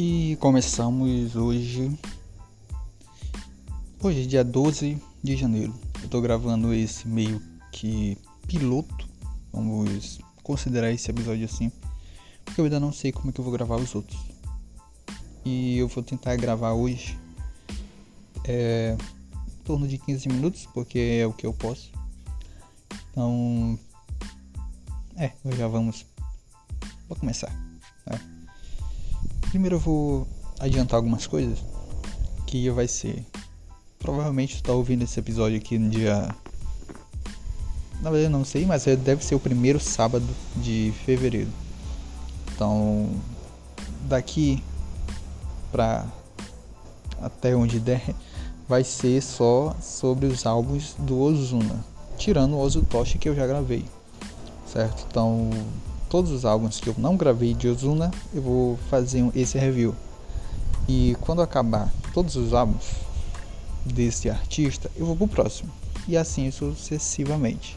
E começamos hoje. Hoje, dia 12 de janeiro. Eu tô gravando esse meio que piloto. Vamos considerar esse episódio assim. Porque eu ainda não sei como é que eu vou gravar os outros. E eu vou tentar gravar hoje. É, em torno de 15 minutos, porque é o que eu posso. Então. É, já vamos. Vou começar. Primeiro eu vou adiantar algumas coisas que vai ser. Provavelmente tu tá ouvindo esse episódio aqui no dia. Na verdade eu não sei, mas é, deve ser o primeiro sábado de fevereiro. Então daqui pra até onde der vai ser só sobre os álbuns do Ozuna, tirando o Ozutoshi que eu já gravei, certo? Então todos os álbuns que eu não gravei de Ozuna, eu vou fazer esse review. E quando acabar todos os álbuns desse artista, eu vou pro próximo. E assim sucessivamente.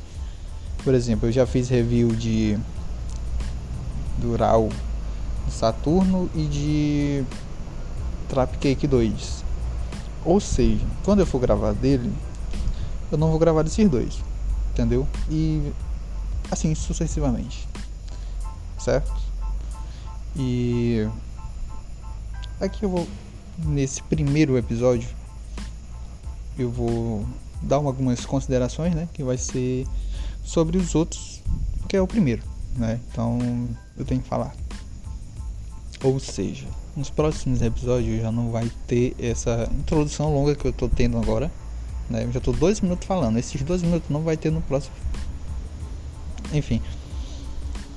Por exemplo, eu já fiz review de Dural Saturno e de Trap Cake 2. Ou seja, quando eu for gravar dele, eu não vou gravar desses dois. Entendeu? E assim sucessivamente certo? E aqui eu vou nesse primeiro episódio eu vou dar algumas considerações, né, que vai ser sobre os outros, que é o primeiro, né? Então eu tenho que falar. Ou seja, nos próximos episódios já não vai ter essa introdução longa que eu tô tendo agora, né? Eu já tô dois minutos falando, esses dois minutos não vai ter no próximo. Enfim,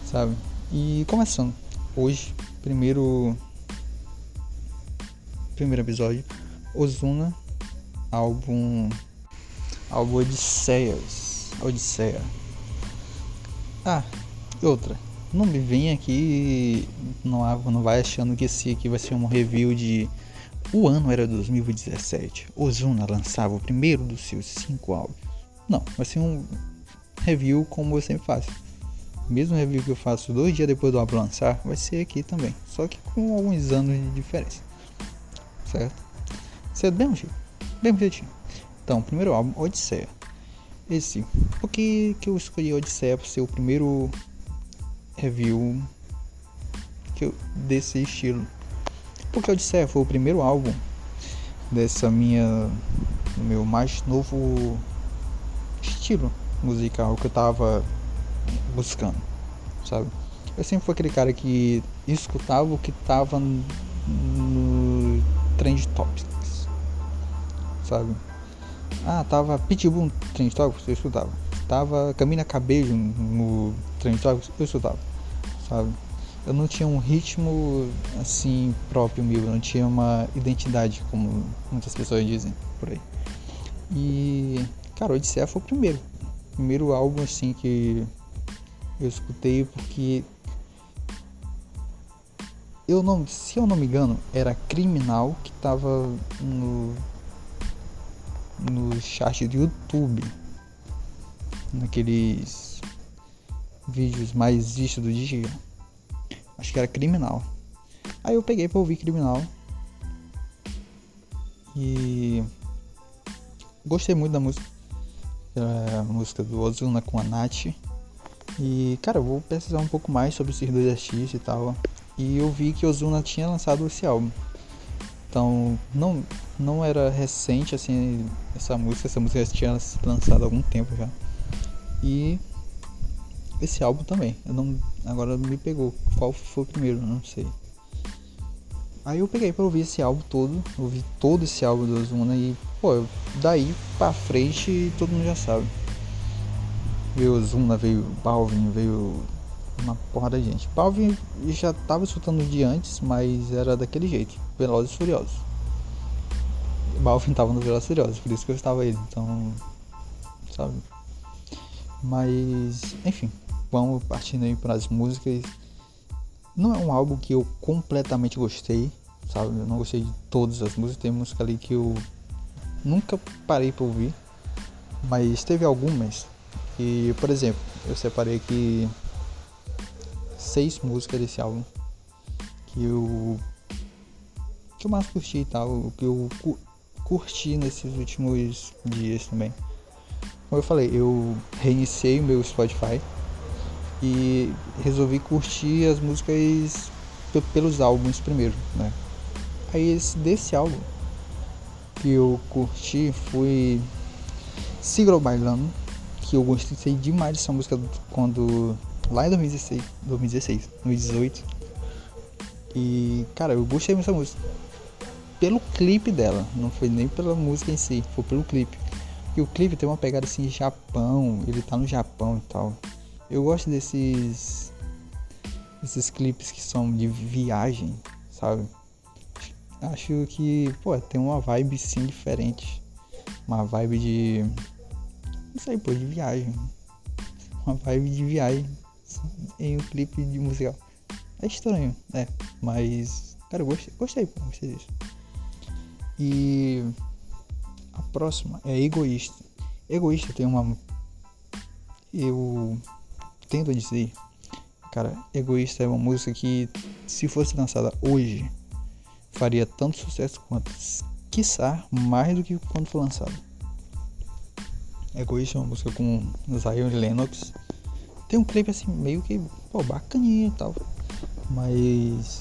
sabe? E começando hoje, primeiro primeiro episódio, Ozuna, álbum álbum Odisseias, Odisseia. Ah, outra. Não me vem aqui, não, não vai achando que esse aqui vai ser um review de o ano era 2017. Ozuna lançava o primeiro dos seus cinco álbuns. Não, vai ser um review como eu sempre faço mesmo review que eu faço dois dias depois do álbum lançar, vai ser aqui também. Só que com alguns anos de diferença. Certo? Certo? Bem jeito. Bem jeitinho. Então, primeiro álbum, Odisseia. Esse. Por que, que eu escolhi Odisseia para ser o primeiro review que eu, desse estilo? Porque Odisseia foi o primeiro álbum dessa minha. meu mais novo estilo musical que eu tava buscando, sabe? Eu sempre fui aquele cara que escutava o que tava no Trend Topics, sabe? Ah, tava Pitbull no Trend Topics, eu escutava. Tava Camina Cabello no Trend Topics, eu escutava, sabe? Eu não tinha um ritmo assim próprio meu, eu não tinha uma identidade, como muitas pessoas dizem por aí. E, cara, Odisseia foi o primeiro. Primeiro álbum assim que eu escutei porque eu não, se eu não me engano, era Criminal que tava no no chat do YouTube, naqueles vídeos mais vistos do dia. Acho que era Criminal. Aí eu peguei para ouvir Criminal e gostei muito da música. a música do Ozuna com a Nath. E, cara, eu vou pesquisar um pouco mais sobre esses dois artistas e tal. E eu vi que Ozuna tinha lançado esse álbum. Então, não, não era recente, assim, essa música. Essa música já tinha sido lançada há algum tempo já. E esse álbum também. Eu não, agora me pegou. Qual foi o primeiro? Não sei. Aí eu peguei pra ouvir esse álbum todo. Ouvi todo esse álbum do Ozuna e, pô, daí pra frente todo mundo já sabe. Veio Zuna, veio Balvin, veio uma porrada de gente. Balvin já tava escutando de antes, mas era daquele jeito, Velozes e Furiosos. Balvin tava no Velozes e Furiosos, por isso que eu estava ele, então. Sabe? Mas, enfim, vamos partindo aí para as músicas. Não é um álbum que eu completamente gostei, sabe? Eu não gostei de todas as músicas, tem música ali que eu nunca parei para ouvir, mas teve algumas e, por exemplo, eu separei aqui seis músicas desse álbum que eu que eu mais curti e tal, que eu cu curti nesses últimos dias também. Como eu falei, eu reiniciei o meu Spotify e resolvi curtir as músicas pelos álbuns primeiro, né? Aí esse, desse álbum que eu curti foi Siglo Bailando, que eu gostei demais dessa música quando lá em 2016, 2016, 2018. E cara, eu gostei dessa música pelo clipe dela, não foi nem pela música em si, foi pelo clipe. E o clipe tem uma pegada assim Japão, ele tá no Japão e tal. Eu gosto desses esses clipes que são de viagem, sabe? Acho que, pô, tem uma vibe sim diferente. Uma vibe de não sei, pô, de viagem. Uma vibe de viagem em um clipe de musical. É estranho, né? Mas, cara, eu gostei, gostei, pô, gostei disso. E a próxima é Egoísta. Egoísta tem uma. Eu tendo a dizer, cara, Egoísta é uma música que, se fosse lançada hoje, faria tanto sucesso quanto, quiçá, mais do que quando foi lançada. Egoísta é uma música com Zion Lennox. Tem um clipe assim, meio que, pô, bacaninho e tal. Mas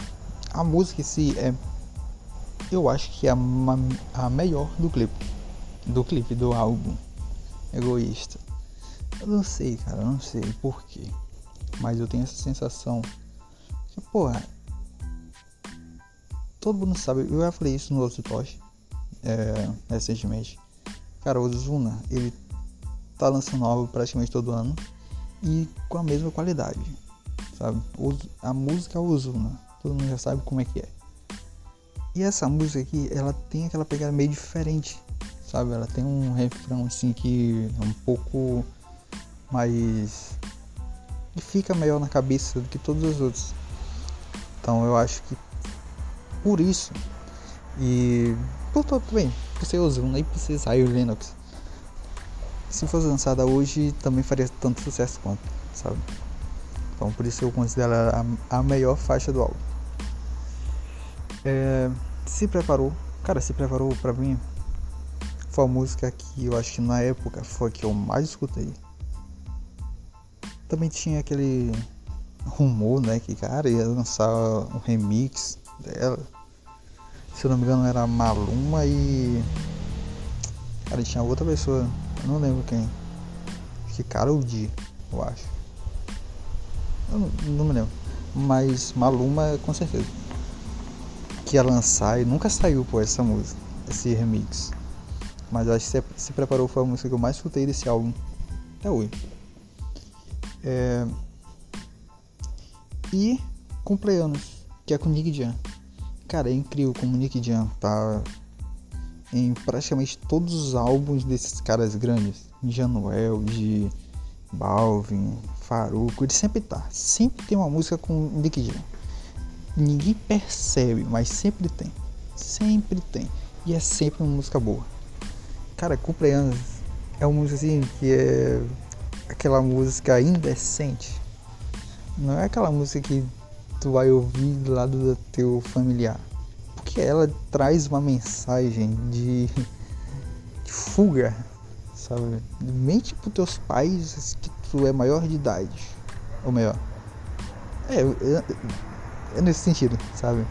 a música em si é eu acho que é a, a melhor do clipe. Do clipe, do álbum. Egoísta. Eu não sei, cara, eu não sei porquê. Mas eu tenho essa sensação. Que, porra. Todo mundo sabe, eu já falei isso no outro post. É, recentemente. Cara, o Zuna, ele tá lançando álbum praticamente todo ano. E com a mesma qualidade. Sabe? A música Ozuna. Todo mundo já sabe como é que é. E essa música aqui, ela tem aquela pegada meio diferente, sabe? Ela tem um refrão assim que é um pouco mais. e fica melhor na cabeça do que todos os outros. Então eu acho que por isso e por todo bem, por ser Ozuna e por ser Zion Lennox, se fosse lançada hoje também faria tanto sucesso quanto, sabe? Então por isso eu considero a, a melhor faixa do álbum. É, se preparou, cara, se preparou pra mim. Foi a música que eu acho que na época foi a que eu mais escutei. Também tinha aquele rumor, né, que cara ia lançar um remix dela. Se eu não me engano era Maluma e. Cara, tinha outra pessoa, não lembro quem. Acho que Karol D, eu acho. Eu não, não me lembro. Mas Maluma com certeza que ia lançar e nunca saiu por essa música, esse remix. Mas acho que se, se preparou foi a música que eu mais escutei desse álbum até hoje. É... E Cumpleanos, que é com Nick Jam. Cara, é incrível como Nick Jam tá em praticamente todos os álbuns desses caras grandes. Januel, de Balvin, Faruco, ele sempre tá. Sempre tem uma música com Nick Jam ninguém percebe, mas sempre tem. Sempre tem. E é sempre uma música boa. Cara, Cumpleanos é uma música assim que é aquela música indecente. Não é aquela música que tu vai ouvir do lado do teu familiar. Porque ela traz uma mensagem de, de fuga, sabe? Mente pros teus pais que tu é maior de idade. Ou melhor. É, é nesse sentido, sabe?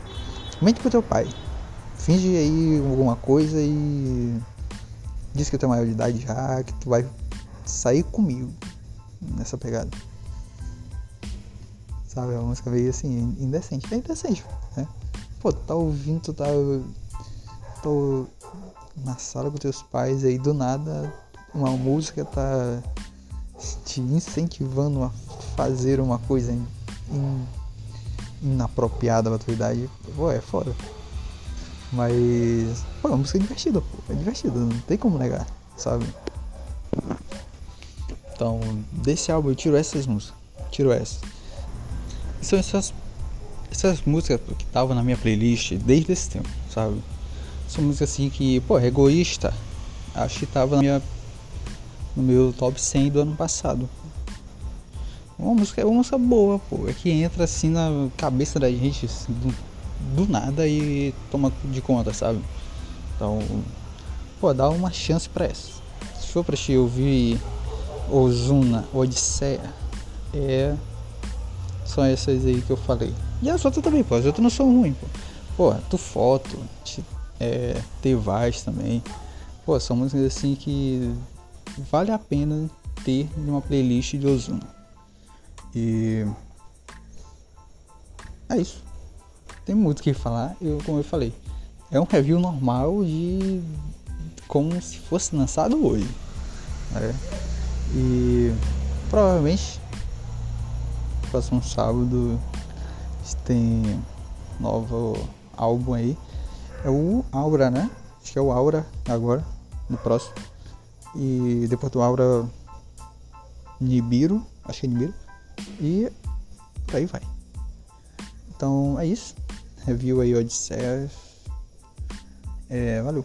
Mente pro teu pai. Finge aí alguma coisa e diz que tu é maior de idade já, que tu vai sair comigo nessa pegada. Sabe, é uma música meio assim, indecente. É indecente, né? Pô, tá ouvindo, tu tá. Tô na sala com teus pais aí do nada uma música tá te incentivando a fazer uma coisa em, em inapropriada pra tua idade, pô, é foda. Mas, pô, é música divertida, pô. É divertida, não tem como negar, sabe? Então, desse álbum eu tiro essas músicas. Tiro essas. são essas, essas músicas que estavam na minha playlist desde esse tempo, sabe? São músicas assim que, pô, é egoísta. Acho que tava na minha, no meu top 100 do ano passado. Uma música, é uma música boa, pô. É que entra assim na cabeça da gente assim, do nada e toma de conta, sabe? Então, pô, dá uma chance pra essa. Se for pra te ouvir Ozuna, Odisseia, é. São essas aí que eu falei. E as outras também, pô. As outras não são ruins, pô. Pô, tu foto, te, é, T-Vaz também. Pô, são músicas assim que vale a pena ter numa playlist de Ozuna. E é isso. Tem muito o que falar, eu como eu falei. É um review normal de como se fosse lançado hoje. Né? E provavelmente próximo sábado tem novo álbum aí. É o Aura, né? Acho que é o Aura agora, no próximo. E depois do Aura Nibiru, acho que é Nibiru. E por aí vai. Então é isso. Review aí Odisseia. É, valeu.